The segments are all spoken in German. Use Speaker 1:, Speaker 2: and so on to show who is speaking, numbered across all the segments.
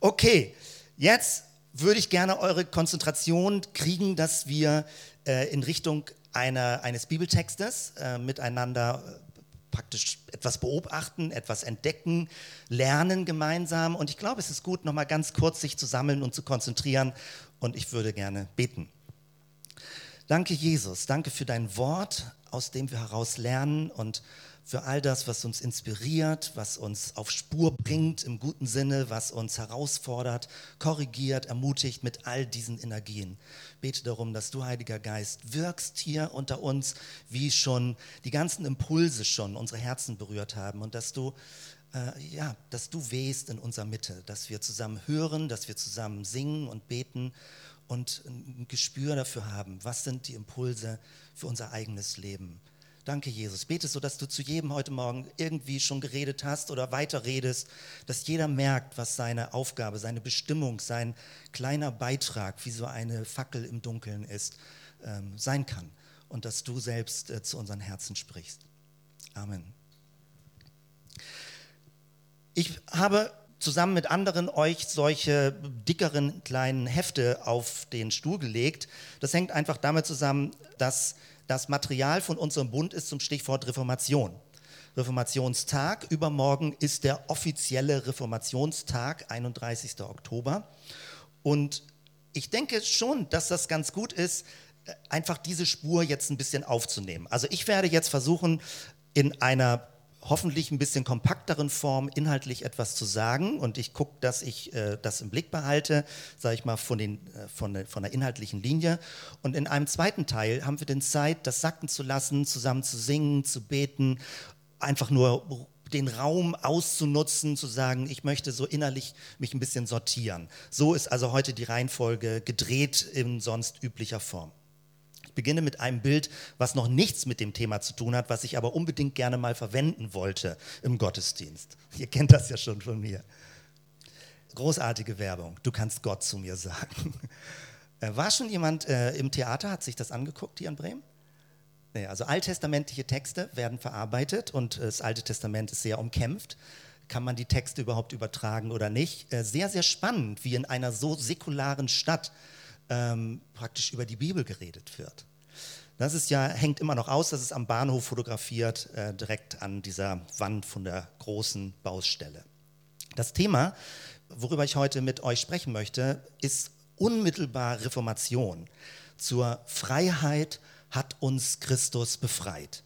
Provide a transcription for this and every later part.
Speaker 1: Okay, jetzt würde ich gerne eure Konzentration kriegen, dass wir äh, in Richtung einer, eines Bibeltextes äh, miteinander äh, praktisch etwas beobachten, etwas entdecken, lernen gemeinsam. Und ich glaube, es ist gut, nochmal ganz kurz sich zu sammeln und zu konzentrieren. Und ich würde gerne beten. Danke, Jesus. Danke für dein Wort, aus dem wir heraus lernen und für all das, was uns inspiriert, was uns auf Spur bringt im guten Sinne, was uns herausfordert, korrigiert, ermutigt mit all diesen Energien. Bete darum, dass du, Heiliger Geist, wirkst hier unter uns, wie schon die ganzen Impulse schon unsere Herzen berührt haben und dass du äh, ja, dass du wehst in unserer Mitte, dass wir zusammen hören, dass wir zusammen singen und beten und ein Gespür dafür haben, was sind die Impulse für unser eigenes Leben. Danke, Jesus. Bete so, dass du zu jedem heute Morgen irgendwie schon geredet hast oder weiter redest, dass jeder merkt, was seine Aufgabe, seine Bestimmung, sein kleiner Beitrag, wie so eine Fackel im Dunkeln ist, ähm, sein kann. Und dass du selbst äh, zu unseren Herzen sprichst. Amen. Ich habe zusammen mit anderen euch solche dickeren kleinen Hefte auf den Stuhl gelegt. Das hängt einfach damit zusammen, dass das Material von unserem Bund ist zum Stichwort Reformation. Reformationstag. Übermorgen ist der offizielle Reformationstag, 31. Oktober. Und ich denke schon, dass das ganz gut ist, einfach diese Spur jetzt ein bisschen aufzunehmen. Also ich werde jetzt versuchen, in einer hoffentlich ein bisschen kompakteren Form inhaltlich etwas zu sagen und ich gucke, dass ich äh, das im Blick behalte, sage ich mal, von, den, äh, von, der, von der inhaltlichen Linie. Und in einem zweiten Teil haben wir den Zeit, das sacken zu lassen, zusammen zu singen, zu beten, einfach nur den Raum auszunutzen, zu sagen, ich möchte so innerlich mich ein bisschen sortieren. So ist also heute die Reihenfolge gedreht in sonst üblicher Form beginne mit einem Bild, was noch nichts mit dem Thema zu tun hat, was ich aber unbedingt gerne mal verwenden wollte im Gottesdienst. Ihr kennt das ja schon von mir. Großartige Werbung. Du kannst Gott zu mir sagen. Äh, war schon jemand äh, im Theater, hat sich das angeguckt hier in Bremen? Nee, also alttestamentliche Texte werden verarbeitet und das Alte Testament ist sehr umkämpft. Kann man die Texte überhaupt übertragen oder nicht? Äh, sehr, sehr spannend, wie in einer so säkularen Stadt ähm, praktisch über die Bibel geredet wird. Das ist ja, hängt immer noch aus, das ist am Bahnhof fotografiert, äh, direkt an dieser Wand von der großen Baustelle. Das Thema, worüber ich heute mit euch sprechen möchte, ist unmittelbar Reformation. Zur Freiheit hat uns Christus befreit.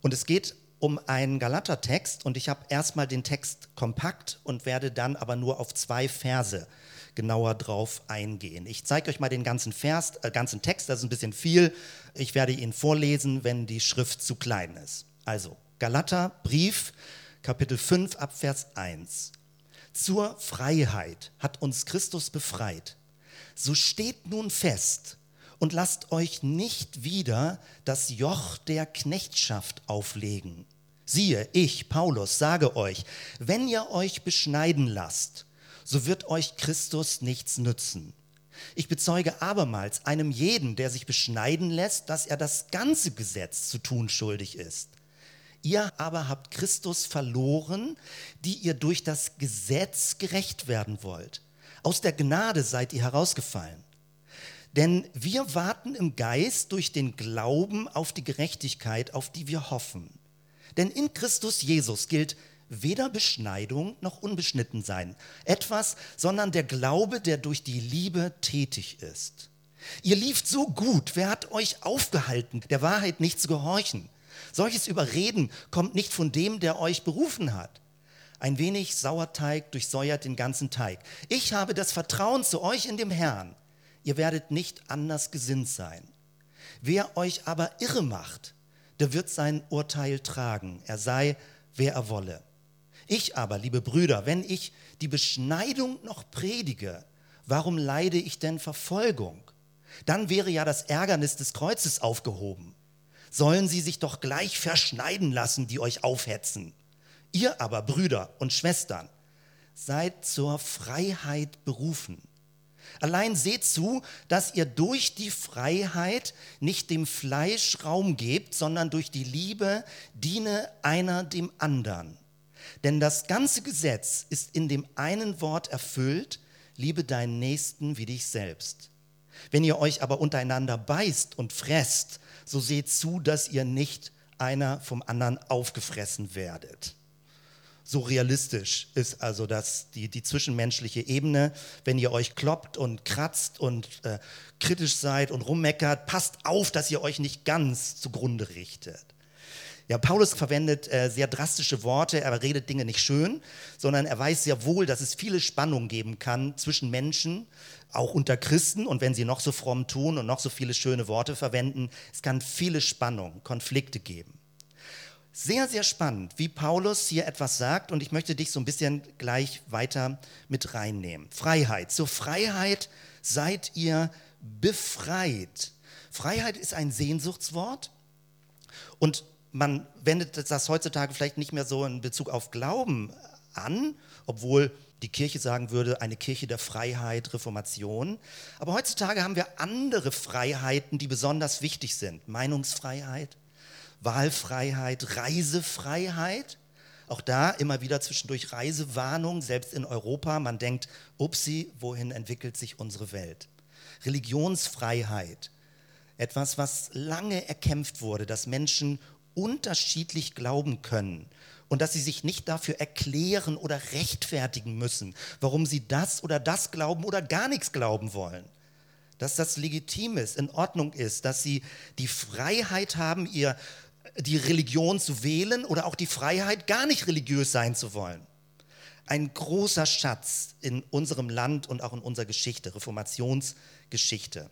Speaker 1: Und es geht um einen Galatertext und ich habe erstmal den Text kompakt und werde dann aber nur auf zwei Verse genauer drauf eingehen. Ich zeige euch mal den ganzen Vers, äh, ganzen Text, das ist ein bisschen viel. Ich werde ihn vorlesen, wenn die Schrift zu klein ist. Also, Galater, Brief, Kapitel 5 ab Vers 1. Zur Freiheit hat uns Christus befreit. So steht nun fest und lasst euch nicht wieder das Joch der Knechtschaft auflegen. Siehe, ich, Paulus, sage euch, wenn ihr euch beschneiden lasst, so wird euch Christus nichts nützen. Ich bezeuge abermals einem jeden, der sich beschneiden lässt, dass er das ganze Gesetz zu tun schuldig ist. Ihr aber habt Christus verloren, die ihr durch das Gesetz gerecht werden wollt. Aus der Gnade seid ihr herausgefallen. Denn wir warten im Geist durch den Glauben auf die Gerechtigkeit, auf die wir hoffen. Denn in Christus Jesus gilt weder Beschneidung noch unbeschnitten sein. Etwas, sondern der Glaube, der durch die Liebe tätig ist. Ihr lieft so gut, wer hat euch aufgehalten, der Wahrheit nicht zu gehorchen? Solches Überreden kommt nicht von dem, der euch berufen hat. Ein wenig Sauerteig durchsäuert den ganzen Teig. Ich habe das Vertrauen zu euch in dem Herrn. Ihr werdet nicht anders gesinnt sein. Wer euch aber irre macht, der wird sein Urteil tragen. Er sei, wer er wolle. Ich aber, liebe Brüder, wenn ich die Beschneidung noch predige, warum leide ich denn Verfolgung? Dann wäre ja das Ärgernis des Kreuzes aufgehoben. Sollen sie sich doch gleich verschneiden lassen, die euch aufhetzen. Ihr aber, Brüder und Schwestern, seid zur Freiheit berufen. Allein seht zu, dass ihr durch die Freiheit nicht dem Fleisch Raum gebt, sondern durch die Liebe diene einer dem anderen. Denn das ganze Gesetz ist in dem einen Wort erfüllt, liebe deinen Nächsten wie dich selbst. Wenn ihr euch aber untereinander beißt und fresst, so seht zu, dass ihr nicht einer vom anderen aufgefressen werdet. So realistisch ist also das, die, die zwischenmenschliche Ebene. Wenn ihr euch kloppt und kratzt und äh, kritisch seid und rummeckert, passt auf, dass ihr euch nicht ganz zugrunde richtet. Ja, Paulus verwendet äh, sehr drastische Worte, er redet Dinge nicht schön, sondern er weiß sehr wohl, dass es viele Spannungen geben kann zwischen Menschen, auch unter Christen und wenn sie noch so fromm tun und noch so viele schöne Worte verwenden, es kann viele Spannungen, Konflikte geben. Sehr, sehr spannend, wie Paulus hier etwas sagt und ich möchte dich so ein bisschen gleich weiter mit reinnehmen. Freiheit. Zur Freiheit seid ihr befreit. Freiheit ist ein Sehnsuchtswort und man wendet das heutzutage vielleicht nicht mehr so in Bezug auf Glauben an, obwohl die Kirche sagen würde, eine Kirche der Freiheit, Reformation. Aber heutzutage haben wir andere Freiheiten, die besonders wichtig sind. Meinungsfreiheit, Wahlfreiheit, Reisefreiheit. Auch da immer wieder zwischendurch Reisewarnung, selbst in Europa. Man denkt, upsi, wohin entwickelt sich unsere Welt? Religionsfreiheit, etwas, was lange erkämpft wurde, dass Menschen unterschiedlich glauben können und dass sie sich nicht dafür erklären oder rechtfertigen müssen, warum sie das oder das glauben oder gar nichts glauben wollen. Dass das legitim ist, in Ordnung ist, dass sie die Freiheit haben, ihr, die Religion zu wählen oder auch die Freiheit, gar nicht religiös sein zu wollen. Ein großer Schatz in unserem Land und auch in unserer Geschichte, Reformationsgeschichte.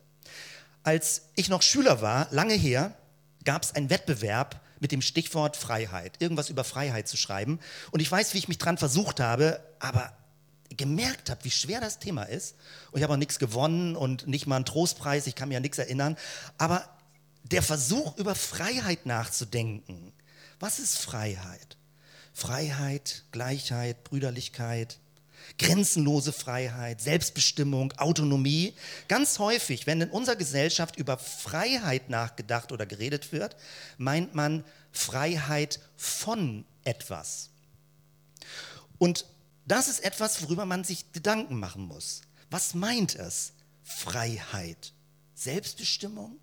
Speaker 1: Als ich noch Schüler war, lange her, gab es einen Wettbewerb mit dem Stichwort Freiheit, irgendwas über Freiheit zu schreiben. Und ich weiß, wie ich mich dran versucht habe, aber gemerkt habe, wie schwer das Thema ist. Und ich habe auch nichts gewonnen und nicht mal einen Trostpreis, ich kann mir an nichts erinnern. Aber der Versuch, über Freiheit nachzudenken. Was ist Freiheit? Freiheit, Gleichheit, Brüderlichkeit, grenzenlose Freiheit, Selbstbestimmung, Autonomie. Ganz häufig, wenn in unserer Gesellschaft über Freiheit nachgedacht oder geredet wird, meint man Freiheit von etwas. Und das ist etwas, worüber man sich Gedanken machen muss. Was meint es? Freiheit. Selbstbestimmung?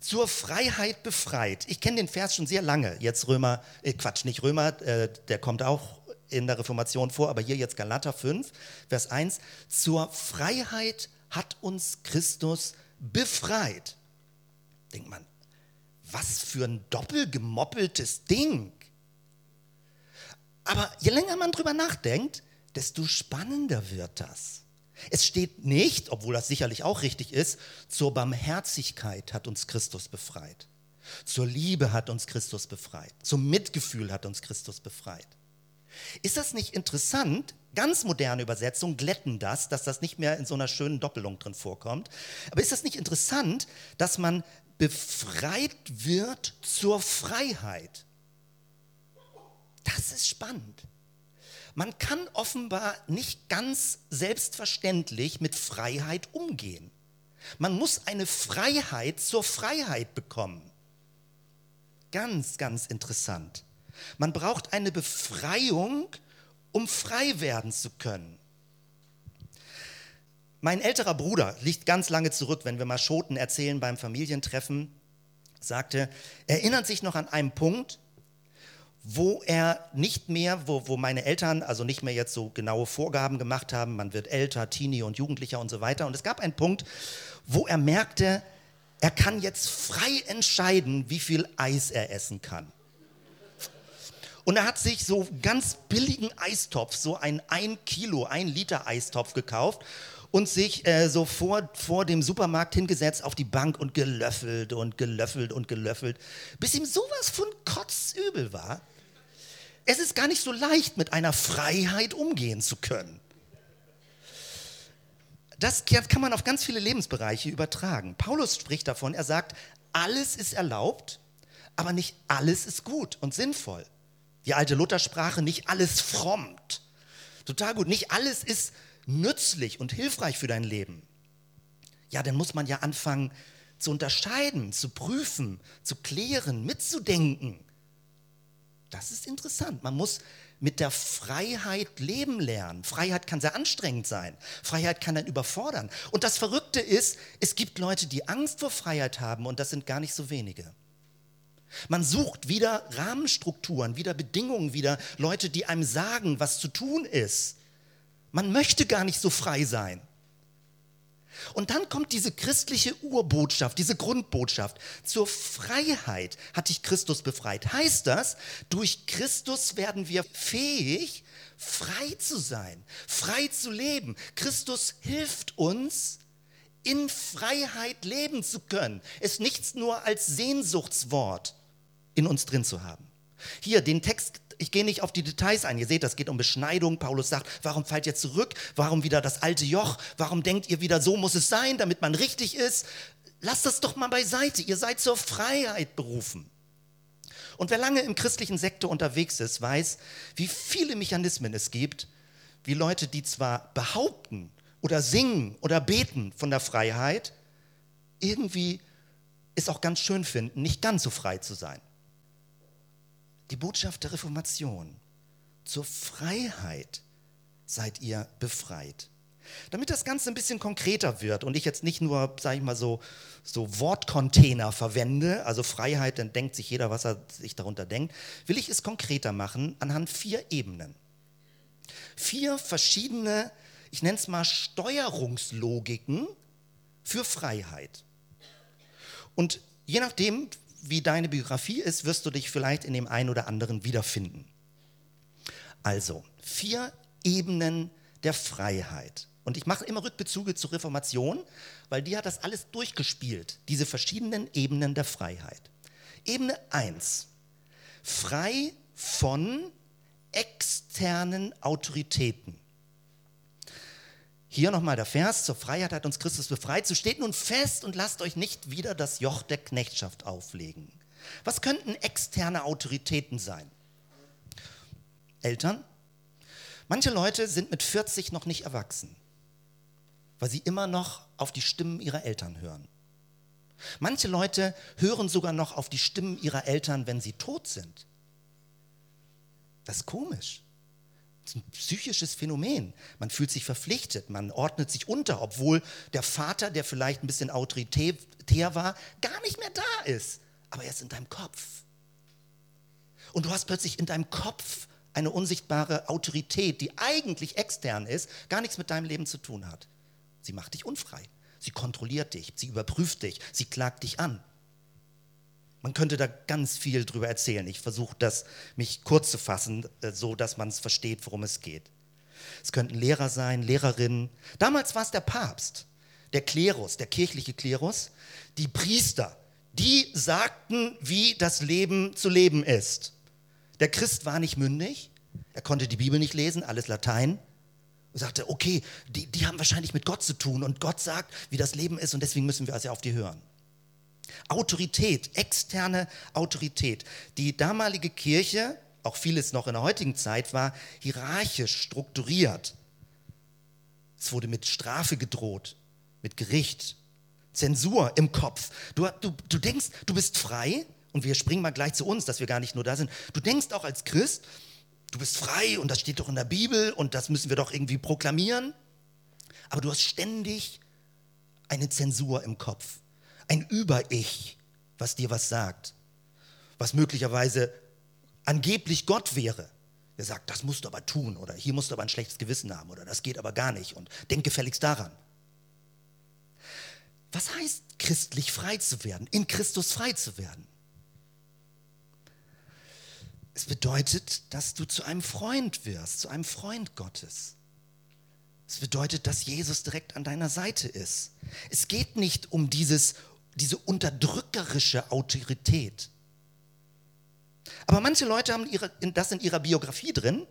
Speaker 1: Zur Freiheit befreit. Ich kenne den Vers schon sehr lange. Jetzt Römer, äh Quatsch, nicht Römer, äh, der kommt auch in der Reformation vor, aber hier jetzt Galater 5, Vers 1. Zur Freiheit hat uns Christus befreit. Denkt man, was für ein doppelgemoppeltes Ding. Aber je länger man drüber nachdenkt, desto spannender wird das. Es steht nicht, obwohl das sicherlich auch richtig ist, zur Barmherzigkeit hat uns Christus befreit. Zur Liebe hat uns Christus befreit. Zum Mitgefühl hat uns Christus befreit. Ist das nicht interessant? Ganz moderne Übersetzungen glätten das, dass das nicht mehr in so einer schönen Doppelung drin vorkommt. Aber ist das nicht interessant, dass man befreit wird zur Freiheit? Das ist spannend. Man kann offenbar nicht ganz selbstverständlich mit Freiheit umgehen. Man muss eine Freiheit zur Freiheit bekommen. Ganz, ganz interessant. Man braucht eine Befreiung, um frei werden zu können. Mein älterer Bruder liegt ganz lange zurück, wenn wir mal Schoten erzählen beim Familientreffen, sagte, erinnert sich noch an einen Punkt, wo er nicht mehr, wo, wo meine Eltern also nicht mehr jetzt so genaue Vorgaben gemacht haben, man wird älter, Teenie und Jugendlicher und so weiter. Und es gab einen Punkt, wo er merkte, er kann jetzt frei entscheiden, wie viel Eis er essen kann. Und er hat sich so ganz billigen Eistopf, so ein 1 Kilo, 1 Liter Eistopf gekauft und sich äh, so vor, vor dem Supermarkt hingesetzt auf die Bank und gelöffelt und gelöffelt und gelöffelt, bis ihm sowas von kotzübel war. Es ist gar nicht so leicht, mit einer Freiheit umgehen zu können. Das kann man auf ganz viele Lebensbereiche übertragen. Paulus spricht davon, er sagt, alles ist erlaubt, aber nicht alles ist gut und sinnvoll. Die alte Luthersprache, nicht alles frommt. Total gut, nicht alles ist nützlich und hilfreich für dein Leben. Ja, dann muss man ja anfangen zu unterscheiden, zu prüfen, zu klären, mitzudenken. Das ist interessant. Man muss mit der Freiheit leben lernen. Freiheit kann sehr anstrengend sein. Freiheit kann dann überfordern. Und das Verrückte ist, es gibt Leute, die Angst vor Freiheit haben und das sind gar nicht so wenige. Man sucht wieder Rahmenstrukturen, wieder Bedingungen, wieder Leute, die einem sagen, was zu tun ist. Man möchte gar nicht so frei sein. Und dann kommt diese christliche Urbotschaft, diese Grundbotschaft. Zur Freiheit hat dich Christus befreit. Heißt das, durch Christus werden wir fähig, frei zu sein, frei zu leben. Christus hilft uns, in Freiheit leben zu können. Es nichts nur als Sehnsuchtswort in uns drin zu haben. Hier, den Text ich gehe nicht auf die Details ein. Ihr seht, das geht um Beschneidung. Paulus sagt, warum fallt ihr zurück? Warum wieder das alte Joch? Warum denkt ihr wieder, so muss es sein, damit man richtig ist? Lasst das doch mal beiseite. Ihr seid zur Freiheit berufen. Und wer lange im christlichen Sektor unterwegs ist, weiß, wie viele Mechanismen es gibt, wie Leute, die zwar behaupten oder singen oder beten von der Freiheit, irgendwie es auch ganz schön finden, nicht ganz so frei zu sein die Botschaft der Reformation. Zur Freiheit seid ihr befreit. Damit das Ganze ein bisschen konkreter wird und ich jetzt nicht nur, sage ich mal so, so Wortcontainer verwende, also Freiheit, dann denkt sich jeder, was er sich darunter denkt, will ich es konkreter machen anhand vier Ebenen. Vier verschiedene, ich nenne es mal Steuerungslogiken für Freiheit. Und je nachdem, wie deine Biografie ist, wirst du dich vielleicht in dem einen oder anderen wiederfinden. Also, vier Ebenen der Freiheit. Und ich mache immer Rückbezüge zur Reformation, weil die hat das alles durchgespielt, diese verschiedenen Ebenen der Freiheit. Ebene 1. Frei von externen Autoritäten. Hier nochmal der Vers, zur Freiheit hat uns Christus befreit. So steht nun fest und lasst euch nicht wieder das Joch der Knechtschaft auflegen. Was könnten externe Autoritäten sein? Eltern? Manche Leute sind mit 40 noch nicht erwachsen, weil sie immer noch auf die Stimmen ihrer Eltern hören. Manche Leute hören sogar noch auf die Stimmen ihrer Eltern, wenn sie tot sind. Das ist komisch. Ein psychisches Phänomen. Man fühlt sich verpflichtet, man ordnet sich unter, obwohl der Vater, der vielleicht ein bisschen autoritär war, gar nicht mehr da ist. Aber er ist in deinem Kopf. Und du hast plötzlich in deinem Kopf eine unsichtbare Autorität, die eigentlich extern ist, gar nichts mit deinem Leben zu tun hat. Sie macht dich unfrei. Sie kontrolliert dich, sie überprüft dich, sie klagt dich an. Man könnte da ganz viel drüber erzählen. Ich versuche das, mich kurz zu fassen, äh, so dass man es versteht, worum es geht. Es könnten Lehrer sein, Lehrerinnen. Damals war es der Papst, der Klerus, der kirchliche Klerus, die Priester, die sagten, wie das Leben zu leben ist. Der Christ war nicht mündig, er konnte die Bibel nicht lesen, alles Latein. Und sagte, okay, die, die haben wahrscheinlich mit Gott zu tun und Gott sagt, wie das Leben ist und deswegen müssen wir also auf die hören. Autorität, externe Autorität. Die damalige Kirche, auch vieles noch in der heutigen Zeit, war hierarchisch strukturiert. Es wurde mit Strafe gedroht, mit Gericht, Zensur im Kopf. Du, du, du denkst, du bist frei, und wir springen mal gleich zu uns, dass wir gar nicht nur da sind. Du denkst auch als Christ, du bist frei und das steht doch in der Bibel und das müssen wir doch irgendwie proklamieren. Aber du hast ständig eine Zensur im Kopf ein Über-Ich, was dir was sagt, was möglicherweise angeblich Gott wäre. Der sagt, das musst du aber tun oder hier musst du aber ein schlechtes Gewissen haben oder das geht aber gar nicht und denk gefälligst daran. Was heißt christlich frei zu werden, in Christus frei zu werden? Es bedeutet, dass du zu einem Freund wirst, zu einem Freund Gottes. Es bedeutet, dass Jesus direkt an deiner Seite ist. Es geht nicht um dieses diese unterdrückerische Autorität. Aber manche Leute haben ihre, das in ihrer Biografie drin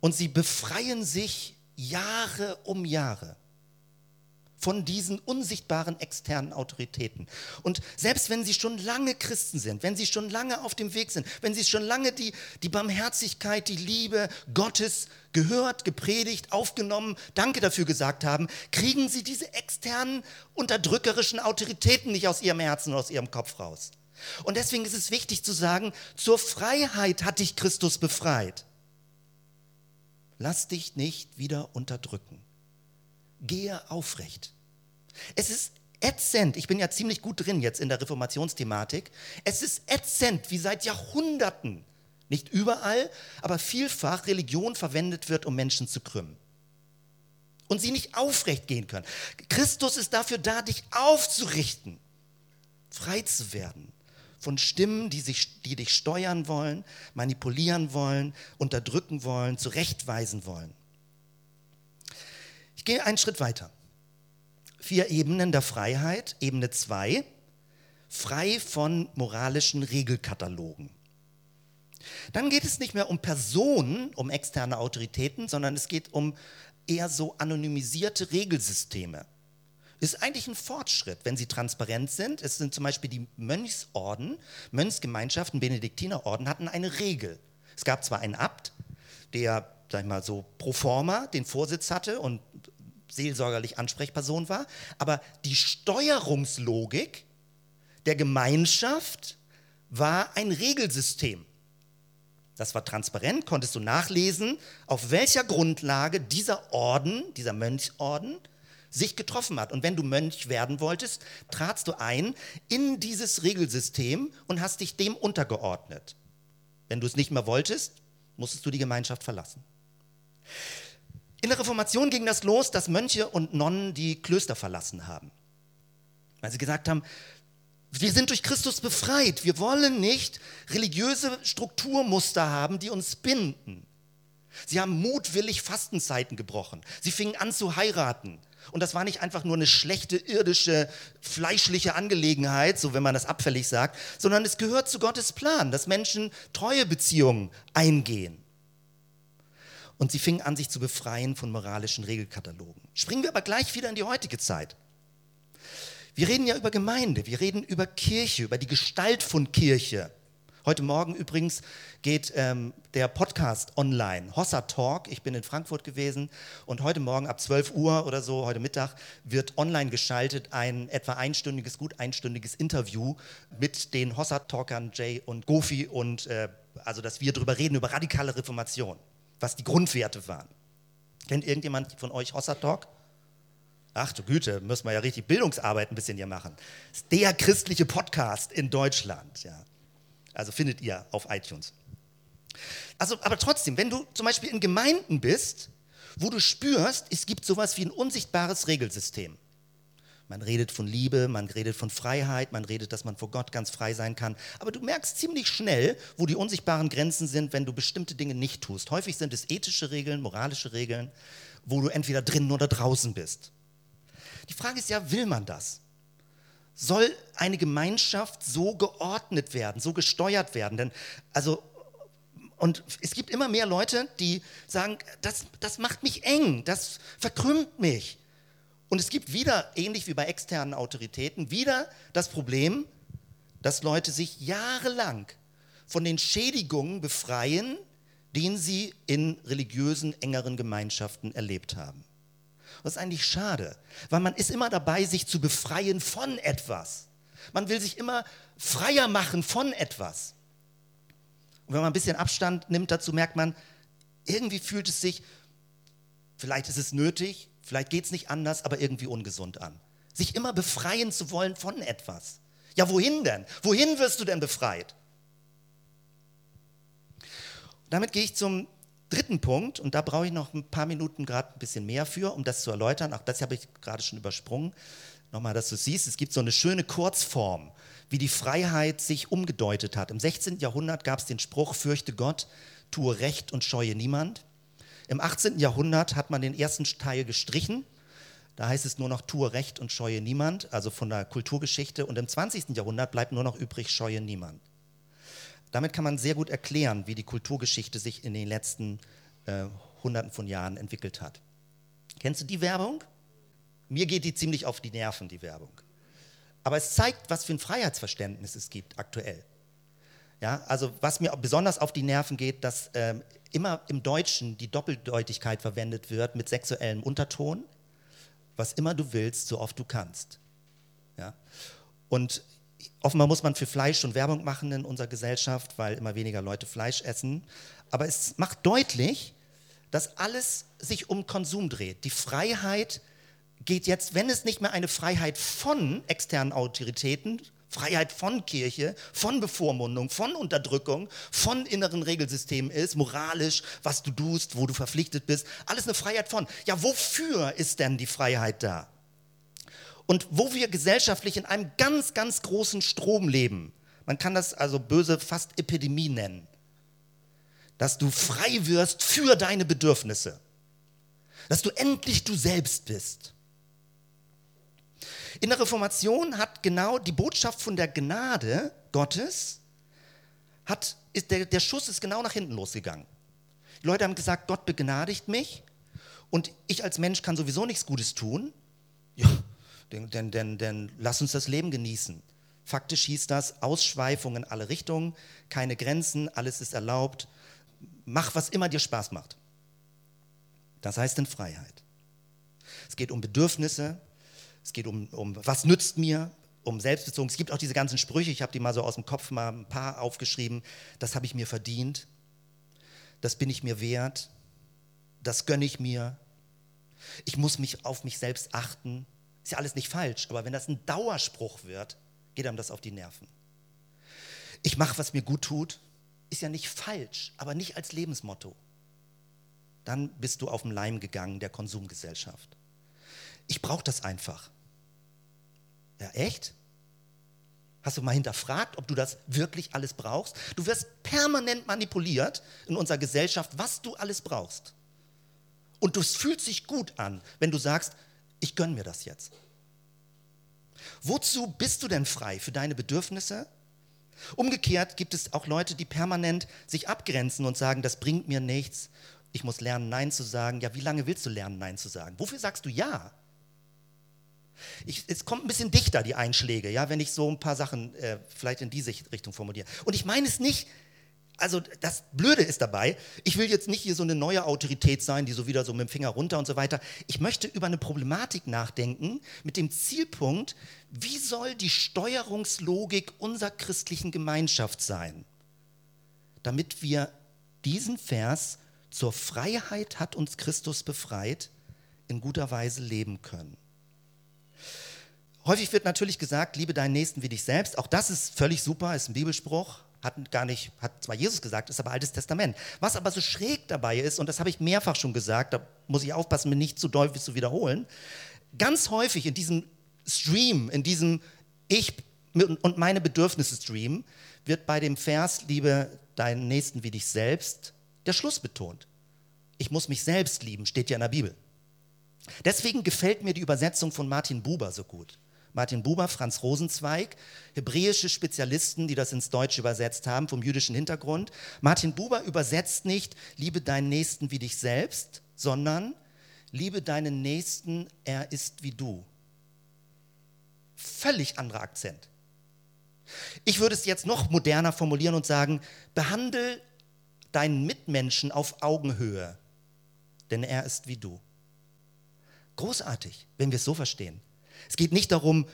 Speaker 1: und sie befreien sich Jahre um Jahre von diesen unsichtbaren externen Autoritäten. Und selbst wenn sie schon lange Christen sind, wenn sie schon lange auf dem Weg sind, wenn sie schon lange die, die Barmherzigkeit, die Liebe Gottes gehört, gepredigt, aufgenommen, Danke dafür gesagt haben, kriegen sie diese externen unterdrückerischen Autoritäten nicht aus ihrem Herzen oder aus ihrem Kopf raus. Und deswegen ist es wichtig zu sagen, zur Freiheit hat dich Christus befreit. Lass dich nicht wieder unterdrücken. Gehe aufrecht. Es ist ätzend, ich bin ja ziemlich gut drin jetzt in der Reformationsthematik, es ist ätzend, wie seit Jahrhunderten, nicht überall, aber vielfach Religion verwendet wird, um Menschen zu krümmen. Und sie nicht aufrecht gehen können. Christus ist dafür da, dich aufzurichten, frei zu werden von Stimmen, die, sich, die dich steuern wollen, manipulieren wollen, unterdrücken wollen, zurechtweisen wollen. Ich gehe einen Schritt weiter. Vier Ebenen der Freiheit. Ebene 2, frei von moralischen Regelkatalogen. Dann geht es nicht mehr um Personen, um externe Autoritäten, sondern es geht um eher so anonymisierte Regelsysteme ist eigentlich ein Fortschritt, wenn sie transparent sind. Es sind zum Beispiel die Mönchsorden, Mönchsgemeinschaften, Benediktinerorden hatten eine Regel. Es gab zwar einen Abt, der, sag ich mal so, pro forma den Vorsitz hatte und seelsorgerlich Ansprechperson war, aber die Steuerungslogik der Gemeinschaft war ein Regelsystem. Das war transparent, konntest du nachlesen, auf welcher Grundlage dieser Orden, dieser Mönchsorden, sich getroffen hat. Und wenn du Mönch werden wolltest, tratst du ein in dieses Regelsystem und hast dich dem untergeordnet. Wenn du es nicht mehr wolltest, musstest du die Gemeinschaft verlassen. In der Reformation ging das los, dass Mönche und Nonnen die Klöster verlassen haben. Weil sie gesagt haben, wir sind durch Christus befreit. Wir wollen nicht religiöse Strukturmuster haben, die uns binden. Sie haben mutwillig Fastenzeiten gebrochen. Sie fingen an zu heiraten. Und das war nicht einfach nur eine schlechte irdische, fleischliche Angelegenheit, so wenn man das abfällig sagt, sondern es gehört zu Gottes Plan, dass Menschen treue Beziehungen eingehen. Und sie fingen an, sich zu befreien von moralischen Regelkatalogen. Springen wir aber gleich wieder in die heutige Zeit. Wir reden ja über Gemeinde, wir reden über Kirche, über die Gestalt von Kirche. Heute Morgen übrigens geht ähm, der Podcast online, Hossa Talk. Ich bin in Frankfurt gewesen und heute Morgen ab 12 Uhr oder so, heute Mittag, wird online geschaltet ein etwa einstündiges, gut einstündiges Interview mit den Hossa Talkern Jay und Gofi und äh, also, dass wir darüber reden, über radikale Reformation, was die Grundwerte waren. Kennt irgendjemand von euch Hossa Talk? Ach du Güte, müssen wir ja richtig Bildungsarbeit ein bisschen hier machen. Das ist der christliche Podcast in Deutschland, ja. Also findet ihr auf iTunes. Also, aber trotzdem, wenn du zum Beispiel in Gemeinden bist, wo du spürst, es gibt sowas wie ein unsichtbares Regelsystem. Man redet von Liebe, man redet von Freiheit, man redet, dass man vor Gott ganz frei sein kann. Aber du merkst ziemlich schnell, wo die unsichtbaren Grenzen sind, wenn du bestimmte Dinge nicht tust. Häufig sind es ethische Regeln, moralische Regeln, wo du entweder drinnen oder draußen bist. Die Frage ist ja, will man das? soll eine Gemeinschaft so geordnet werden, so gesteuert werden. Denn, also, und es gibt immer mehr Leute, die sagen, das, das macht mich eng, das verkrümmt mich. Und es gibt wieder, ähnlich wie bei externen Autoritäten, wieder das Problem, dass Leute sich jahrelang von den Schädigungen befreien, den sie in religiösen, engeren Gemeinschaften erlebt haben. Das ist eigentlich schade, weil man ist immer dabei, sich zu befreien von etwas. Man will sich immer freier machen von etwas. Und wenn man ein bisschen Abstand nimmt dazu, merkt man, irgendwie fühlt es sich, vielleicht ist es nötig, vielleicht geht es nicht anders, aber irgendwie ungesund an. Sich immer befreien zu wollen von etwas. Ja, wohin denn? Wohin wirst du denn befreit? Damit gehe ich zum dritten Punkt, und da brauche ich noch ein paar Minuten gerade ein bisschen mehr für, um das zu erläutern. Auch das habe ich gerade schon übersprungen. Nochmal, dass du siehst, es gibt so eine schöne Kurzform, wie die Freiheit sich umgedeutet hat. Im 16. Jahrhundert gab es den Spruch, fürchte Gott, tue Recht und scheue niemand. Im 18. Jahrhundert hat man den ersten Teil gestrichen. Da heißt es nur noch, tue Recht und scheue niemand, also von der Kulturgeschichte. Und im 20. Jahrhundert bleibt nur noch übrig, scheue niemand. Damit kann man sehr gut erklären, wie die Kulturgeschichte sich in den letzten äh, Hunderten von Jahren entwickelt hat. Kennst du die Werbung? Mir geht die ziemlich auf die Nerven, die Werbung. Aber es zeigt, was für ein Freiheitsverständnis es gibt aktuell. Ja, also was mir besonders auf die Nerven geht, dass ähm, immer im Deutschen die Doppeldeutigkeit verwendet wird mit sexuellem Unterton. Was immer du willst, so oft du kannst. Ja? Und offenbar muss man für Fleisch schon Werbung machen in unserer Gesellschaft, weil immer weniger Leute Fleisch essen. Aber es macht deutlich, dass alles sich um Konsum dreht. Die Freiheit geht jetzt, wenn es nicht mehr eine Freiheit von externen Autoritäten, Freiheit von Kirche, von Bevormundung, von Unterdrückung, von inneren Regelsystemen ist, moralisch, was du tust, wo du verpflichtet bist, alles eine Freiheit von. Ja, wofür ist denn die Freiheit da? Und wo wir gesellschaftlich in einem ganz, ganz großen Strom leben, man kann das also böse fast Epidemie nennen, dass du frei wirst für deine Bedürfnisse, dass du endlich du selbst bist in der Reformation hat genau die Botschaft von der Gnade Gottes, hat, ist der, der Schuss ist genau nach hinten losgegangen. Die Leute haben gesagt, Gott begnadigt mich und ich als Mensch kann sowieso nichts Gutes tun. Ja, denn, denn, denn, denn lass uns das Leben genießen. Faktisch hieß das Ausschweifungen in alle Richtungen, keine Grenzen, alles ist erlaubt. Mach, was immer dir Spaß macht. Das heißt in Freiheit. Es geht um Bedürfnisse, es geht um, um was nützt mir, um Selbstbezogen. Es gibt auch diese ganzen Sprüche, ich habe die mal so aus dem Kopf mal ein paar aufgeschrieben. Das habe ich mir verdient, das bin ich mir wert, das gönne ich mir, ich muss mich auf mich selbst achten. Ist ja alles nicht falsch, aber wenn das ein Dauerspruch wird, geht einem das auf die Nerven. Ich mache, was mir gut tut, ist ja nicht falsch, aber nicht als Lebensmotto. Dann bist du auf den Leim gegangen der Konsumgesellschaft. Ich brauche das einfach. Ja, echt? Hast du mal hinterfragt, ob du das wirklich alles brauchst? Du wirst permanent manipuliert in unserer Gesellschaft, was du alles brauchst. Und es fühlt sich gut an, wenn du sagst, ich gönne mir das jetzt. Wozu bist du denn frei? Für deine Bedürfnisse? Umgekehrt gibt es auch Leute, die permanent sich abgrenzen und sagen, das bringt mir nichts. Ich muss lernen, Nein zu sagen. Ja, wie lange willst du lernen, Nein zu sagen? Wofür sagst du Ja? Ich, es kommt ein bisschen dichter, die Einschläge, ja, wenn ich so ein paar Sachen äh, vielleicht in diese Richtung formuliere. Und ich meine es nicht, also das Blöde ist dabei, ich will jetzt nicht hier so eine neue Autorität sein, die so wieder so mit dem Finger runter und so weiter. Ich möchte über eine Problematik nachdenken mit dem Zielpunkt, wie soll die Steuerungslogik unserer christlichen Gemeinschaft sein, damit wir diesen Vers zur Freiheit hat uns Christus befreit, in guter Weise leben können. Häufig wird natürlich gesagt, liebe deinen Nächsten wie dich selbst. Auch das ist völlig super, ist ein Bibelspruch. Hat gar nicht, hat zwar Jesus gesagt, ist aber Altes Testament. Was aber so schräg dabei ist, und das habe ich mehrfach schon gesagt, da muss ich aufpassen, mir nicht zu deutlich zu wiederholen, ganz häufig in diesem Stream, in diesem Ich und meine Bedürfnisse Stream, wird bei dem Vers, liebe deinen Nächsten wie dich selbst, der Schluss betont. Ich muss mich selbst lieben, steht ja in der Bibel. Deswegen gefällt mir die Übersetzung von Martin Buber so gut. Martin Buber, Franz Rosenzweig, hebräische Spezialisten, die das ins Deutsche übersetzt haben, vom jüdischen Hintergrund. Martin Buber übersetzt nicht, liebe deinen Nächsten wie dich selbst, sondern liebe deinen Nächsten, er ist wie du. Völlig anderer Akzent. Ich würde es jetzt noch moderner formulieren und sagen, behandle deinen Mitmenschen auf Augenhöhe, denn er ist wie du. Großartig, wenn wir es so verstehen. Es geht nicht darum,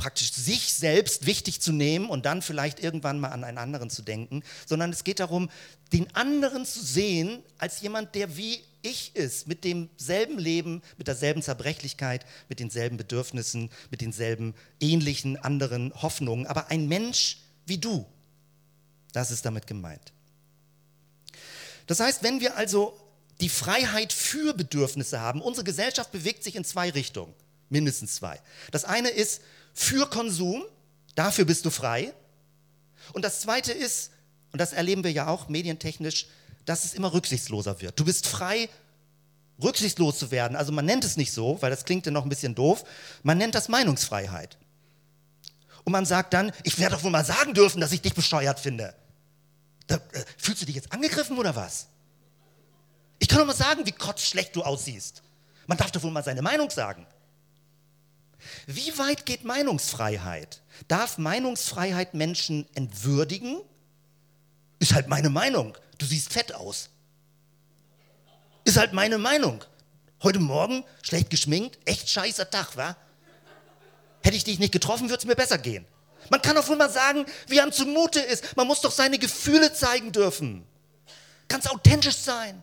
Speaker 1: praktisch sich selbst wichtig zu nehmen und dann vielleicht irgendwann mal an einen anderen zu denken, sondern es geht darum, den anderen zu sehen als jemand, der wie ich ist, mit demselben Leben, mit derselben Zerbrechlichkeit, mit denselben Bedürfnissen, mit denselben ähnlichen anderen Hoffnungen, aber ein Mensch wie du. Das ist damit gemeint. Das heißt, wenn wir also die Freiheit für Bedürfnisse haben, unsere Gesellschaft bewegt sich in zwei Richtungen mindestens zwei. Das eine ist für Konsum, dafür bist du frei. Und das zweite ist, und das erleben wir ja auch medientechnisch, dass es immer rücksichtsloser wird. Du bist frei, rücksichtslos zu werden. Also man nennt es nicht so, weil das klingt ja noch ein bisschen doof. Man nennt das Meinungsfreiheit. Und man sagt dann, ich werde doch wohl mal sagen dürfen, dass ich dich bescheuert finde. Da, äh, fühlst du dich jetzt angegriffen oder was? Ich kann doch mal sagen, wie kotzschlecht du aussiehst. Man darf doch wohl mal seine Meinung sagen. Wie weit geht Meinungsfreiheit? Darf Meinungsfreiheit Menschen entwürdigen? Ist halt meine Meinung. Du siehst fett aus. Ist halt meine Meinung. Heute Morgen schlecht geschminkt, echt scheißer Tag, wa? Hätte ich dich nicht getroffen, würde es mir besser gehen. Man kann doch wohl mal sagen, wie einem zumute ist. Man muss doch seine Gefühle zeigen dürfen. Ganz authentisch sein.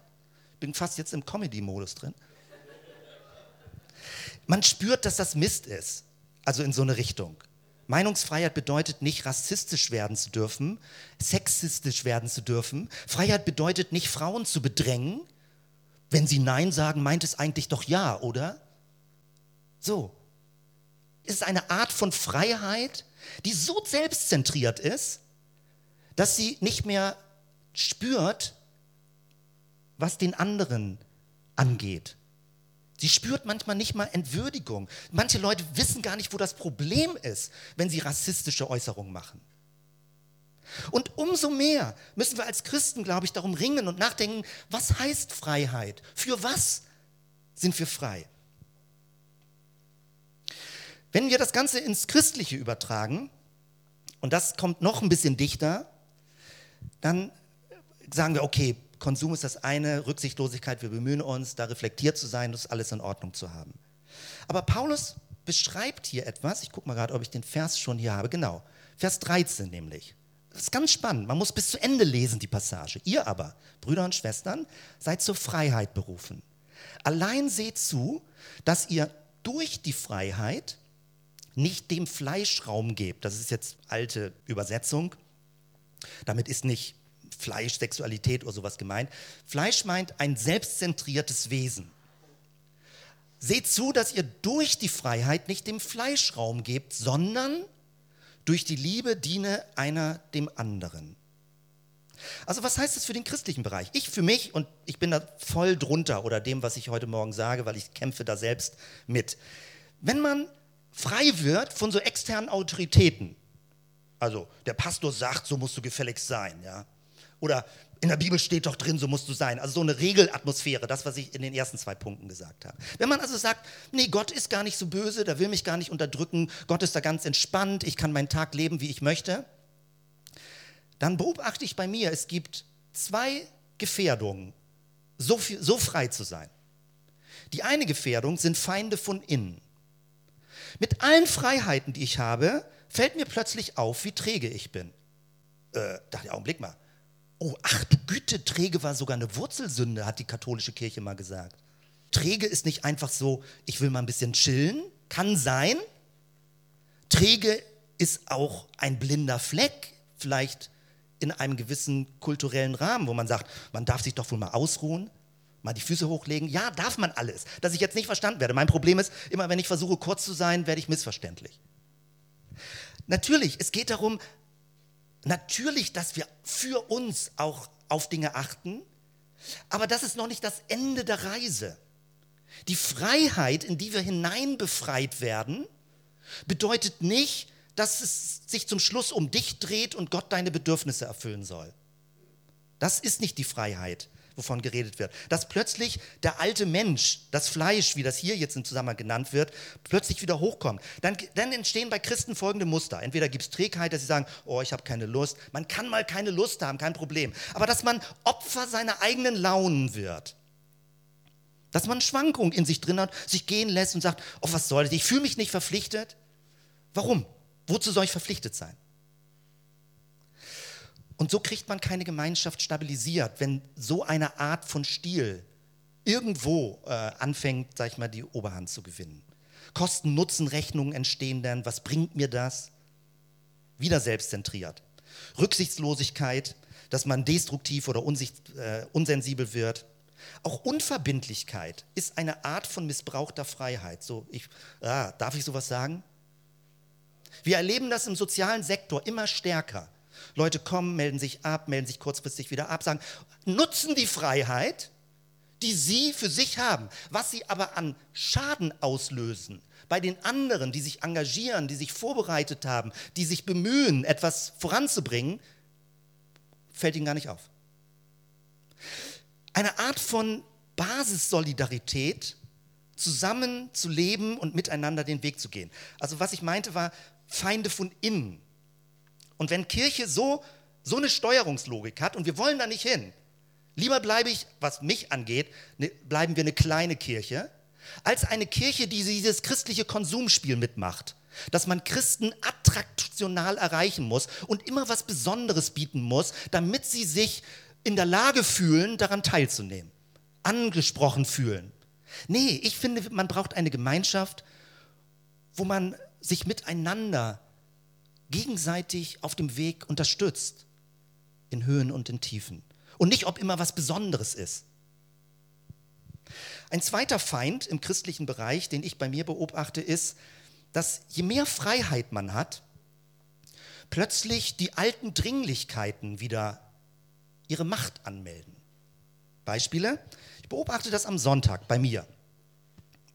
Speaker 1: Bin fast jetzt im Comedy-Modus drin. Man spürt, dass das Mist ist. Also in so eine Richtung. Meinungsfreiheit bedeutet nicht, rassistisch werden zu dürfen, sexistisch werden zu dürfen. Freiheit bedeutet nicht, Frauen zu bedrängen. Wenn sie Nein sagen, meint es eigentlich doch Ja, oder? So. Es ist eine Art von Freiheit, die so selbstzentriert ist, dass sie nicht mehr spürt, was den anderen angeht. Sie spürt manchmal nicht mal Entwürdigung. Manche Leute wissen gar nicht, wo das Problem ist, wenn sie rassistische Äußerungen machen. Und umso mehr müssen wir als Christen, glaube ich, darum ringen und nachdenken, was heißt Freiheit? Für was sind wir frei? Wenn wir das Ganze ins Christliche übertragen, und das kommt noch ein bisschen dichter, dann sagen wir, okay, Konsum ist das eine, Rücksichtslosigkeit, wir bemühen uns, da reflektiert zu sein, das alles in Ordnung zu haben. Aber Paulus beschreibt hier etwas, ich gucke mal gerade, ob ich den Vers schon hier habe, genau, Vers 13 nämlich. Das ist ganz spannend, man muss bis zu Ende lesen, die Passage. Ihr aber, Brüder und Schwestern, seid zur Freiheit berufen. Allein seht zu, dass ihr durch die Freiheit nicht dem Fleisch Raum gebt. Das ist jetzt alte Übersetzung. Damit ist nicht Fleisch, Sexualität oder sowas gemeint. Fleisch meint ein selbstzentriertes Wesen. Seht zu, dass ihr durch die Freiheit nicht dem Fleisch Raum gebt, sondern durch die Liebe diene einer dem anderen. Also was heißt das für den christlichen Bereich? Ich für mich, und ich bin da voll drunter oder dem, was ich heute Morgen sage, weil ich kämpfe da selbst mit. Wenn man frei wird von so externen Autoritäten, also der Pastor sagt, so musst du gefälligst sein, ja, oder in der Bibel steht doch drin, so musst du sein. Also so eine Regelatmosphäre, das, was ich in den ersten zwei Punkten gesagt habe. Wenn man also sagt, nee, Gott ist gar nicht so böse, der will mich gar nicht unterdrücken, Gott ist da ganz entspannt, ich kann meinen Tag leben, wie ich möchte, dann beobachte ich bei mir, es gibt zwei Gefährdungen, so, viel, so frei zu sein. Die eine Gefährdung sind Feinde von innen. Mit allen Freiheiten, die ich habe, fällt mir plötzlich auf, wie träge ich bin. Äh, dachte, Augenblick mal, Oh, ach du Güte, träge war sogar eine Wurzelsünde, hat die katholische Kirche mal gesagt. Träge ist nicht einfach so, ich will mal ein bisschen chillen, kann sein. Träge ist auch ein blinder Fleck, vielleicht in einem gewissen kulturellen Rahmen, wo man sagt, man darf sich doch wohl mal ausruhen, mal die Füße hochlegen. Ja, darf man alles. Dass ich jetzt nicht verstanden werde. Mein Problem ist, immer wenn ich versuche kurz zu sein, werde ich missverständlich. Natürlich, es geht darum, Natürlich, dass wir für uns auch auf Dinge achten, aber das ist noch nicht das Ende der Reise. Die Freiheit, in die wir hineinbefreit werden, bedeutet nicht, dass es sich zum Schluss um dich dreht und Gott deine Bedürfnisse erfüllen soll. Das ist nicht die Freiheit wovon geredet wird. Dass plötzlich der alte Mensch, das Fleisch, wie das hier jetzt im Zusammenhang genannt wird, plötzlich wieder hochkommt. Dann, dann entstehen bei Christen folgende Muster. Entweder gibt es Trägheit, dass sie sagen, oh, ich habe keine Lust. Man kann mal keine Lust haben, kein Problem. Aber dass man Opfer seiner eigenen Launen wird. Dass man Schwankungen in sich drin hat, sich gehen lässt und sagt, oh, was soll das? Ich fühle mich nicht verpflichtet. Warum? Wozu soll ich verpflichtet sein? Und so kriegt man keine Gemeinschaft stabilisiert, wenn so eine Art von Stil irgendwo äh, anfängt, sag ich mal, die Oberhand zu gewinnen. Kosten-Nutzen-Rechnungen entstehen dann, was bringt mir das? Wieder selbstzentriert. Rücksichtslosigkeit, dass man destruktiv oder äh, unsensibel wird. Auch Unverbindlichkeit ist eine Art von missbrauchter Freiheit. So, ich, ah, darf ich sowas sagen? Wir erleben das im sozialen Sektor immer stärker. Leute kommen, melden sich ab, melden sich kurzfristig wieder ab, sagen, nutzen die Freiheit, die sie für sich haben. Was sie aber an Schaden auslösen bei den anderen, die sich engagieren, die sich vorbereitet haben, die sich bemühen, etwas voranzubringen, fällt ihnen gar nicht auf. Eine Art von Basissolidarität, zusammen zu leben und miteinander den Weg zu gehen. Also was ich meinte war Feinde von innen. Und wenn Kirche so, so eine Steuerungslogik hat und wir wollen da nicht hin, lieber bleibe ich, was mich angeht, ne, bleiben wir eine kleine Kirche, als eine Kirche, die dieses christliche Konsumspiel mitmacht. dass man Christen attraktional erreichen muss und immer was Besonderes bieten muss, damit sie sich in der Lage fühlen, daran teilzunehmen, angesprochen fühlen. Nee, ich finde, man braucht eine Gemeinschaft, wo man sich miteinander gegenseitig auf dem Weg unterstützt, in Höhen und in Tiefen. Und nicht, ob immer was Besonderes ist. Ein zweiter Feind im christlichen Bereich, den ich bei mir beobachte, ist, dass je mehr Freiheit man hat, plötzlich die alten Dringlichkeiten wieder ihre Macht anmelden. Beispiele? Ich beobachte das am Sonntag bei mir.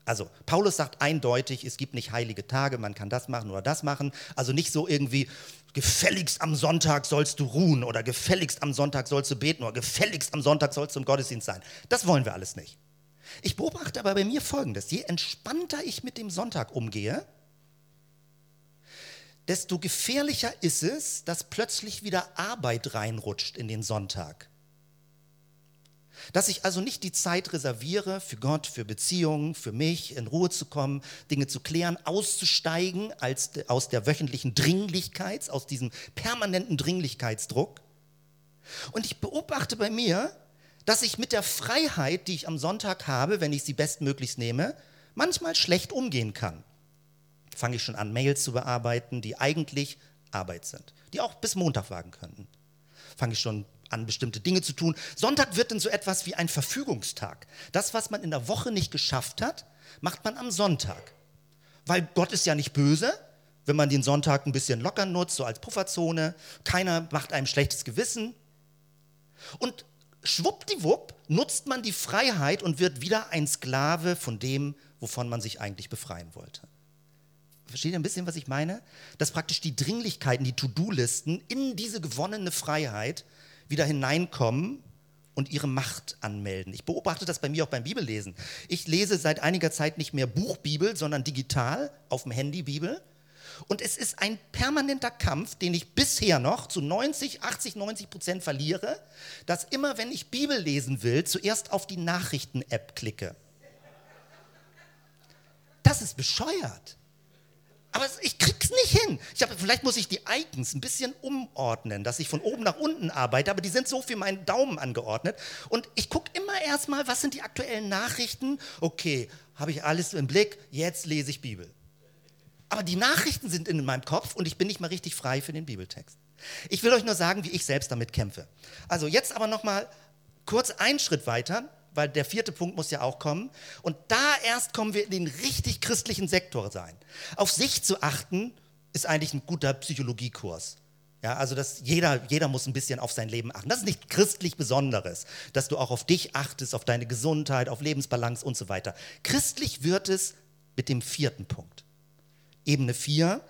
Speaker 1: Also Paulus sagt eindeutig, es gibt nicht heilige Tage, man kann das machen oder das machen. Also nicht so irgendwie, gefälligst am Sonntag sollst du ruhen oder gefälligst am Sonntag sollst du beten oder gefälligst am Sonntag sollst du im Gottesdienst sein. Das wollen wir alles nicht. Ich beobachte aber bei mir Folgendes, je entspannter ich mit dem Sonntag umgehe, desto gefährlicher ist es, dass plötzlich wieder Arbeit reinrutscht in den Sonntag. Dass ich also nicht die Zeit reserviere für Gott, für Beziehungen, für mich, in Ruhe zu kommen, Dinge zu klären, auszusteigen als, aus der wöchentlichen Dringlichkeit, aus diesem permanenten Dringlichkeitsdruck. Und ich beobachte bei mir, dass ich mit der Freiheit, die ich am Sonntag habe, wenn ich sie bestmöglichst nehme, manchmal schlecht umgehen kann fange ich schon an, Mails zu bearbeiten, die eigentlich Arbeit sind, die auch bis Montag wagen könnten. Fange ich schon an, bestimmte Dinge zu tun. Sonntag wird dann so etwas wie ein Verfügungstag. Das, was man in der Woche nicht geschafft hat, macht man am Sonntag. Weil Gott ist ja nicht böse, wenn man den Sonntag ein bisschen locker nutzt, so als Pufferzone. Keiner macht einem schlechtes Gewissen. Und schwuppdiwupp nutzt man die Freiheit und wird wieder ein Sklave von dem, wovon man sich eigentlich befreien wollte. Versteht ihr ein bisschen, was ich meine? Dass praktisch die Dringlichkeiten, die To-Do-Listen in diese gewonnene Freiheit wieder hineinkommen und ihre Macht anmelden. Ich beobachte das bei mir auch beim Bibellesen. Ich lese seit einiger Zeit nicht mehr Buchbibel, sondern digital auf dem Handy Bibel. Und es ist ein permanenter Kampf, den ich bisher noch zu 90, 80, 90 Prozent verliere, dass immer, wenn ich Bibel lesen will, zuerst auf die Nachrichten-App klicke. Das ist bescheuert. Aber ich krieg's nicht hin. Ich hab, vielleicht muss ich die Icons ein bisschen umordnen, dass ich von oben nach unten arbeite, aber die sind so für meinen Daumen angeordnet. Und ich gucke immer erstmal, was sind die aktuellen Nachrichten? Okay, habe ich alles im Blick, jetzt lese ich Bibel. Aber die Nachrichten sind in meinem Kopf und ich bin nicht mal richtig frei für den Bibeltext. Ich will euch nur sagen, wie ich selbst damit kämpfe. Also jetzt aber noch mal kurz einen Schritt weiter weil der vierte Punkt muss ja auch kommen. Und da erst kommen wir in den richtig christlichen Sektor sein. Auf sich zu achten, ist eigentlich ein guter Psychologiekurs. Ja, also dass jeder, jeder muss ein bisschen auf sein Leben achten. Das ist nicht christlich Besonderes, dass du auch auf dich achtest, auf deine Gesundheit, auf Lebensbalance und so weiter. Christlich wird es mit dem vierten Punkt. Ebene 4,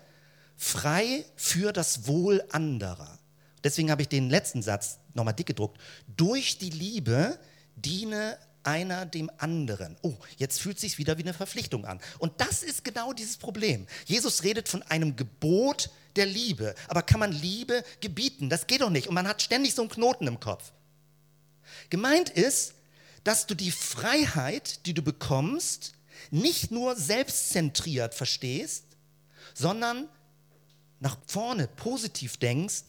Speaker 1: frei für das Wohl anderer. Deswegen habe ich den letzten Satz nochmal dick gedruckt. Durch die Liebe diene einer dem anderen. Oh, jetzt fühlt sich wieder wie eine Verpflichtung an. Und das ist genau dieses Problem. Jesus redet von einem Gebot der Liebe. Aber kann man Liebe gebieten? Das geht doch nicht. Und man hat ständig so einen Knoten im Kopf. Gemeint ist, dass du die Freiheit, die du bekommst, nicht nur selbstzentriert verstehst, sondern nach vorne positiv denkst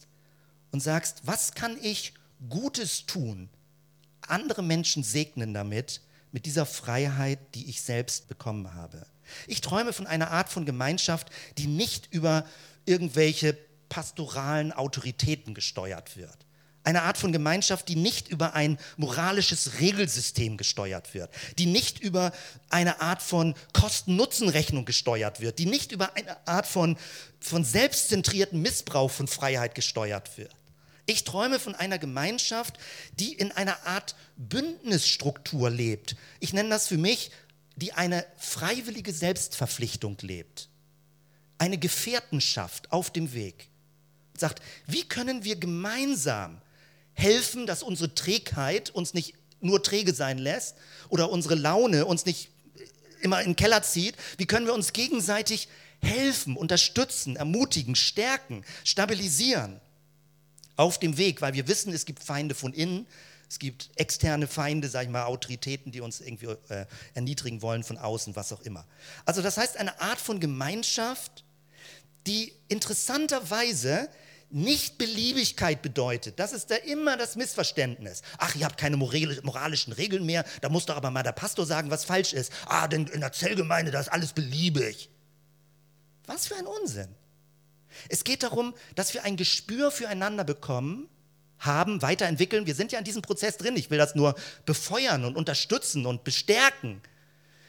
Speaker 1: und sagst, was kann ich Gutes tun andere Menschen segnen damit, mit dieser Freiheit, die ich selbst bekommen habe. Ich träume von einer Art von Gemeinschaft, die nicht über irgendwelche pastoralen Autoritäten gesteuert wird. Eine Art von Gemeinschaft, die nicht über ein moralisches Regelsystem gesteuert wird, die nicht über eine Art von Kosten-Nutzen-Rechnung gesteuert wird, die nicht über eine Art von, von selbstzentrierten Missbrauch von Freiheit gesteuert wird. Ich träume von einer Gemeinschaft, die in einer Art Bündnisstruktur lebt. Ich nenne das für mich, die eine freiwillige Selbstverpflichtung lebt. Eine Gefährtenschaft auf dem Weg. Sagt, wie können wir gemeinsam helfen, dass unsere Trägheit uns nicht nur träge sein lässt oder unsere Laune uns nicht immer in den Keller zieht? Wie können wir uns gegenseitig helfen, unterstützen, ermutigen, stärken, stabilisieren? Auf dem Weg, weil wir wissen, es gibt Feinde von innen, es gibt externe Feinde, sage ich mal, Autoritäten, die uns irgendwie äh, erniedrigen wollen von außen, was auch immer. Also das heißt eine Art von Gemeinschaft, die interessanterweise nicht Beliebigkeit bedeutet. Das ist da immer das Missverständnis. Ach, ihr habt keine moralischen Regeln mehr, da muss doch aber mal der Pastor sagen, was falsch ist. Ah, denn in der Zellgemeinde, da ist alles beliebig. Was für ein Unsinn. Es geht darum, dass wir ein Gespür füreinander bekommen, haben, weiterentwickeln. Wir sind ja in diesem Prozess drin. Ich will das nur befeuern und unterstützen und bestärken.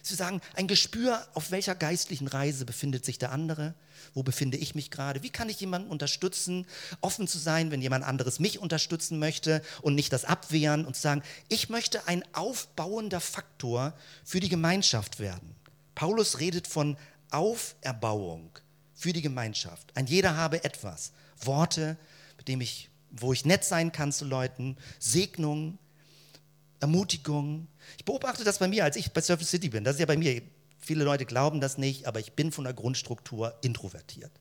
Speaker 1: Zu sagen, ein Gespür, auf welcher geistlichen Reise befindet sich der andere, wo befinde ich mich gerade, wie kann ich jemanden unterstützen, offen zu sein, wenn jemand anderes mich unterstützen möchte und nicht das abwehren und zu sagen, ich möchte ein aufbauender Faktor für die Gemeinschaft werden. Paulus redet von Auferbauung für die Gemeinschaft. Ein jeder habe etwas, Worte, mit dem ich, wo ich nett sein kann zu Leuten, Segnungen, Ermutigung. Ich beobachte das bei mir, als ich bei Surface City bin. Das ist ja bei mir. Viele Leute glauben das nicht, aber ich bin von der Grundstruktur introvertiert.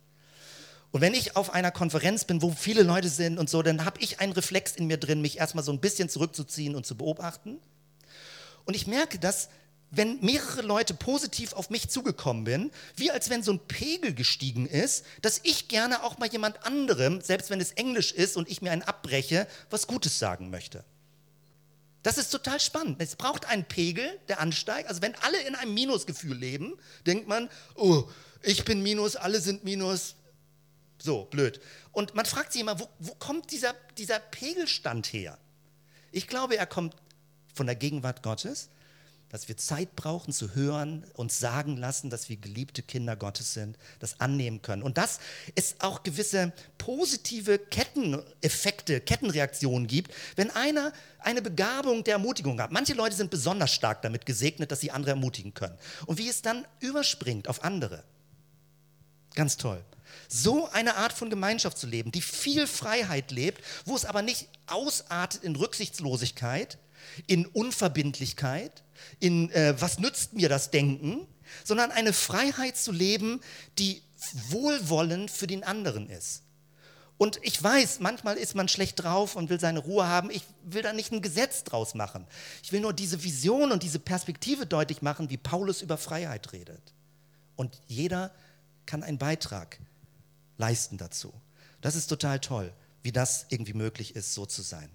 Speaker 1: Und wenn ich auf einer Konferenz bin, wo viele Leute sind und so, dann habe ich einen Reflex in mir drin, mich erstmal so ein bisschen zurückzuziehen und zu beobachten. Und ich merke, dass wenn mehrere Leute positiv auf mich zugekommen bin, wie als wenn so ein Pegel gestiegen ist, dass ich gerne auch mal jemand anderem, selbst wenn es Englisch ist und ich mir einen abbreche, was Gutes sagen möchte. Das ist total spannend. Es braucht einen Pegel, der ansteigt. Also wenn alle in einem Minusgefühl leben, denkt man, oh, ich bin Minus, alle sind Minus. So, blöd. Und man fragt sich immer, wo, wo kommt dieser, dieser Pegelstand her? Ich glaube, er kommt von der Gegenwart Gottes dass wir Zeit brauchen zu hören, uns sagen lassen, dass wir geliebte Kinder Gottes sind, das annehmen können. Und dass es auch gewisse positive Ketteneffekte, Kettenreaktionen gibt, wenn einer eine Begabung der Ermutigung hat. Manche Leute sind besonders stark damit gesegnet, dass sie andere ermutigen können. Und wie es dann überspringt auf andere. Ganz toll. So eine Art von Gemeinschaft zu leben, die viel Freiheit lebt, wo es aber nicht ausartet in Rücksichtslosigkeit, in Unverbindlichkeit, in äh, was nützt mir das Denken, sondern eine Freiheit zu leben, die wohlwollend für den anderen ist. Und ich weiß, manchmal ist man schlecht drauf und will seine Ruhe haben. Ich will da nicht ein Gesetz draus machen. Ich will nur diese Vision und diese Perspektive deutlich machen, wie Paulus über Freiheit redet. Und jeder kann einen Beitrag leisten dazu. Das ist total toll, wie das irgendwie möglich ist, so zu sein.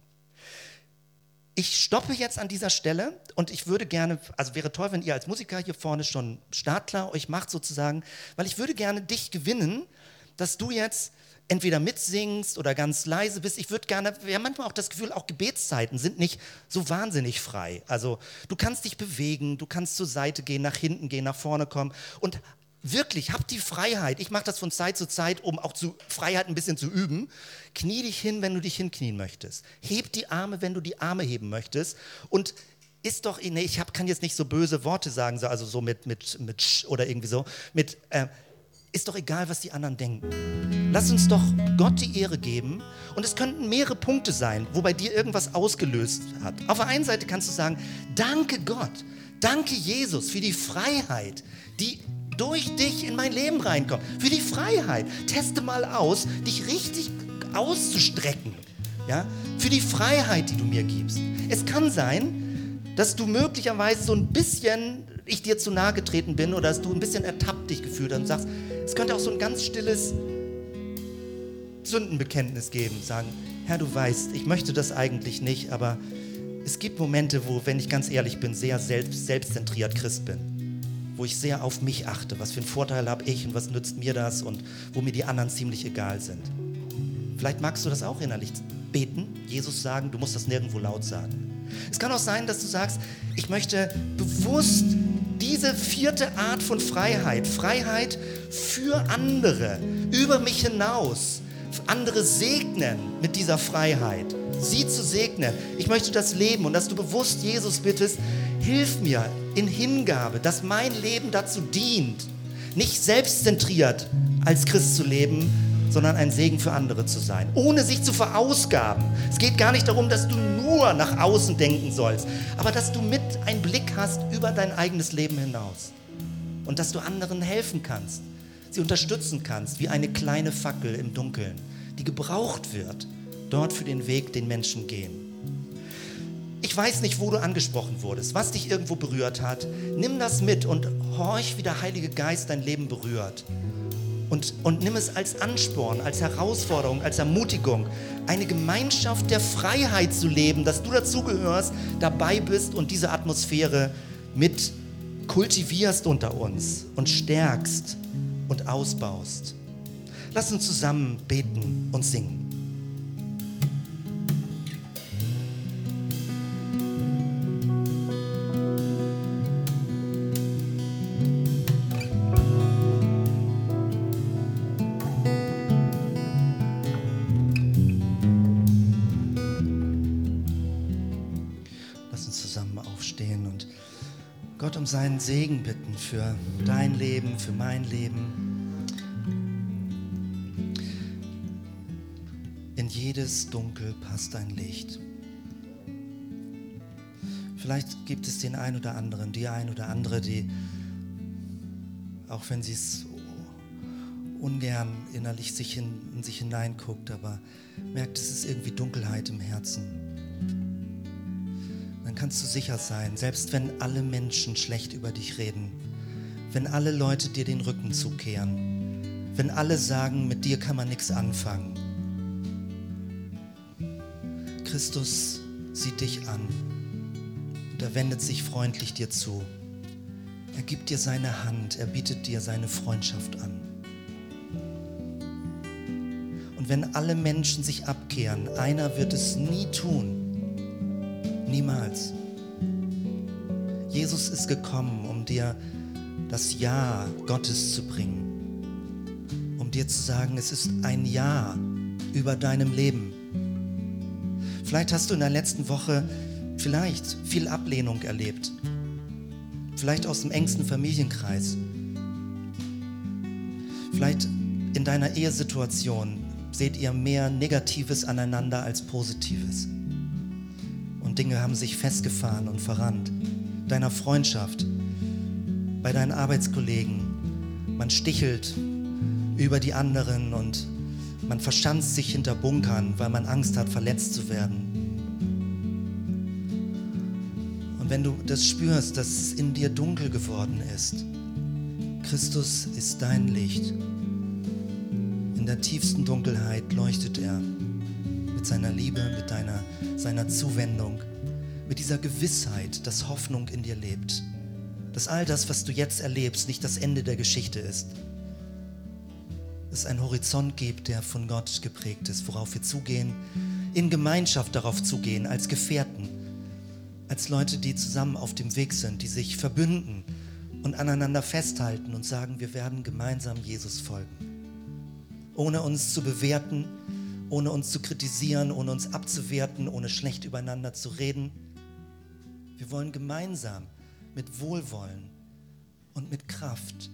Speaker 1: Ich stoppe jetzt an dieser Stelle und ich würde gerne, also wäre toll, wenn ihr als Musiker hier vorne schon startklar euch macht sozusagen, weil ich würde gerne dich gewinnen, dass du jetzt entweder mitsingst oder ganz leise bist. Ich würde gerne, wir haben manchmal auch das Gefühl, auch Gebetszeiten sind nicht so wahnsinnig frei. Also du kannst dich bewegen, du kannst zur Seite gehen, nach hinten gehen, nach vorne kommen und wirklich, hab die Freiheit. Ich mache das von Zeit zu Zeit, um auch zu Freiheit ein bisschen zu üben. Knie dich hin, wenn du dich hinknien möchtest. Heb die Arme, wenn du die Arme heben möchtest. Und ist doch, nee, ich hab, kann jetzt nicht so böse Worte sagen, also so mit, mit, mit Sch oder irgendwie so, mit, äh, ist doch egal, was die anderen denken. Lass uns doch Gott die Ehre geben. Und es könnten mehrere Punkte sein, wo bei dir irgendwas ausgelöst hat. Auf der einen Seite kannst du sagen, danke Gott, danke Jesus für die Freiheit, die durch dich in mein Leben reinkommt. Für die Freiheit. Teste mal aus, dich richtig auszustrecken. Ja? Für die Freiheit, die du mir gibst. Es kann sein, dass du möglicherweise so ein bisschen ich dir zu nahe getreten bin oder dass du ein bisschen ertappt dich gefühlt hast und sagst, es könnte auch so ein ganz stilles Sündenbekenntnis geben. Sagen, Herr, du weißt, ich möchte das eigentlich nicht, aber es gibt Momente, wo, wenn ich ganz ehrlich bin, sehr selbst, selbstzentriert Christ bin wo ich sehr auf mich achte. Was für einen Vorteil habe ich und was nützt mir das und wo mir die anderen ziemlich egal sind. Vielleicht magst du das auch innerlich beten, Jesus sagen, du musst das nirgendwo laut sagen. Es kann auch sein, dass du sagst, ich möchte bewusst diese vierte Art von Freiheit, Freiheit für andere, über mich hinaus, andere segnen mit dieser Freiheit, sie zu segnen. Ich möchte das leben und dass du bewusst Jesus bittest, hilf mir in Hingabe, dass mein Leben dazu dient, nicht selbstzentriert als Christ zu leben, sondern ein Segen für andere zu sein, ohne sich zu verausgaben. Es geht gar nicht darum, dass du nur nach außen denken sollst, aber dass du mit einen Blick hast über dein eigenes Leben hinaus und dass du anderen helfen kannst, sie unterstützen kannst, wie eine kleine Fackel im Dunkeln, die gebraucht wird, dort für den Weg, den Menschen gehen. Ich weiß nicht, wo du angesprochen wurdest, was dich irgendwo berührt hat. Nimm das mit und horch, wie der Heilige Geist dein Leben berührt. Und, und nimm es als Ansporn, als Herausforderung, als Ermutigung, eine Gemeinschaft der Freiheit zu leben, dass du dazugehörst, dabei bist und diese Atmosphäre mit kultivierst unter uns und stärkst und ausbaust. Lass uns zusammen beten und singen. Seinen Segen bitten für dein Leben, für mein Leben. In jedes Dunkel passt ein Licht. Vielleicht gibt es den einen oder anderen, die ein oder andere, die, auch wenn sie es ungern innerlich sich in, in sich hineinguckt, aber merkt, es ist irgendwie Dunkelheit im Herzen kannst du sicher sein, selbst wenn alle Menschen schlecht über dich reden, wenn alle Leute dir den Rücken zukehren, wenn alle sagen, mit dir kann man nichts anfangen. Christus sieht dich an und er wendet sich freundlich dir zu. Er gibt dir seine Hand, er bietet dir seine Freundschaft an. Und wenn alle Menschen sich abkehren, einer wird es nie tun, Niemals. Jesus ist gekommen, um dir das Ja Gottes zu bringen. Um dir zu sagen, es ist ein Ja über deinem Leben. Vielleicht hast du in der letzten Woche vielleicht viel Ablehnung erlebt. Vielleicht aus dem engsten Familienkreis. Vielleicht in deiner Ehesituation seht ihr mehr Negatives aneinander als Positives. Dinge haben sich festgefahren und verrannt. Deiner Freundschaft, bei deinen Arbeitskollegen. Man stichelt über die anderen und man verschanzt sich hinter Bunkern, weil man Angst hat, verletzt zu werden. Und wenn du das spürst, dass es in dir dunkel geworden ist, Christus ist dein Licht. In der tiefsten Dunkelheit leuchtet er mit seiner Liebe, mit deiner, seiner Zuwendung mit dieser Gewissheit, dass Hoffnung in dir lebt. Dass all das, was du jetzt erlebst, nicht das Ende der Geschichte ist. Dass es einen Horizont gibt, der von Gott geprägt ist, worauf wir zugehen, in Gemeinschaft darauf zugehen, als Gefährten, als Leute, die zusammen auf dem Weg sind, die sich verbünden und aneinander festhalten und sagen, wir werden gemeinsam Jesus folgen. Ohne uns zu bewerten, ohne uns zu kritisieren, ohne uns abzuwerten, ohne schlecht übereinander zu reden wir wollen gemeinsam mit Wohlwollen und mit Kraft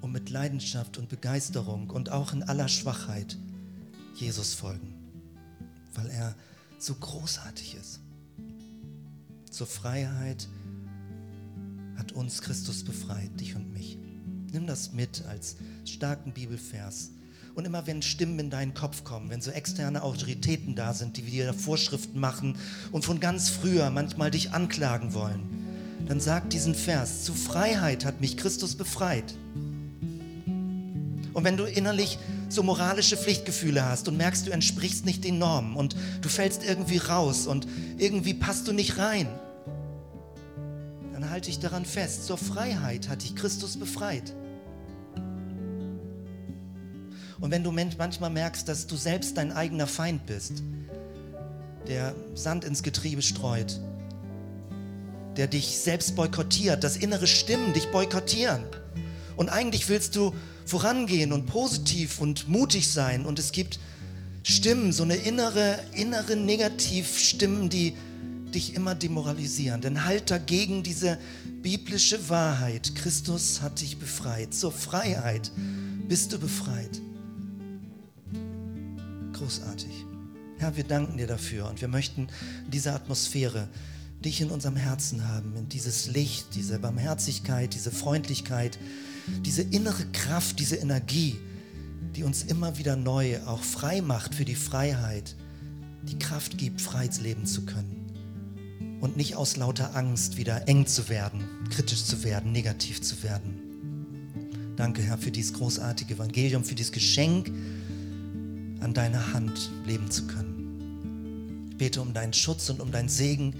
Speaker 1: und mit Leidenschaft und Begeisterung und auch in aller Schwachheit Jesus folgen, weil er so großartig ist. Zur Freiheit hat uns Christus befreit, dich und mich. Nimm das mit als starken Bibelvers und immer wenn Stimmen in deinen Kopf kommen, wenn so externe Autoritäten da sind, die dir Vorschriften machen und von ganz früher manchmal dich anklagen wollen, dann sag diesen Vers, zu Freiheit hat mich Christus befreit. Und wenn du innerlich so moralische Pflichtgefühle hast und merkst, du entsprichst nicht den Normen und du fällst irgendwie raus und irgendwie passt du nicht rein, dann halte ich daran fest, zur Freiheit hat dich Christus befreit. Und wenn du manchmal merkst, dass du selbst dein eigener Feind bist, der Sand ins Getriebe streut, der dich selbst boykottiert, dass innere Stimmen dich boykottieren. Und eigentlich willst du vorangehen und positiv und mutig sein. Und es gibt Stimmen, so eine innere, innere Negativstimmen, die dich immer demoralisieren. Denn halt dagegen diese biblische Wahrheit. Christus hat dich befreit. Zur Freiheit bist du befreit. Großartig. Herr, wir danken dir dafür und wir möchten diese Atmosphäre dich in unserem Herzen haben, dieses Licht, diese Barmherzigkeit, diese Freundlichkeit, diese innere Kraft, diese Energie, die uns immer wieder neu auch frei macht für die Freiheit, die Kraft gibt, frei leben zu können und nicht aus lauter Angst wieder eng zu werden, kritisch zu werden, negativ zu werden. Danke, Herr, für dieses großartige Evangelium, für dieses Geschenk, an deiner Hand leben zu können. Ich bete um deinen Schutz und um deinen Segen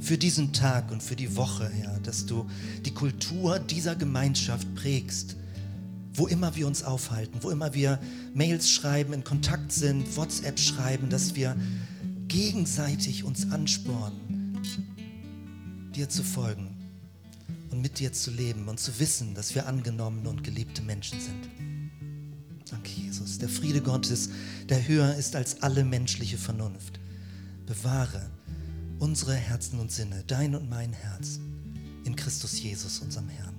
Speaker 1: für diesen Tag und für die Woche, Herr, dass du die Kultur dieser Gemeinschaft prägst, wo immer wir uns aufhalten, wo immer wir Mails schreiben, in Kontakt sind, WhatsApp schreiben, dass wir gegenseitig uns anspornen, dir zu folgen und mit dir zu leben und zu wissen, dass wir angenommene und geliebte Menschen sind. Danke, Jesus. Der Friede Gottes, der höher ist als alle menschliche Vernunft, bewahre unsere Herzen und Sinne, dein und mein Herz, in Christus Jesus, unserem Herrn.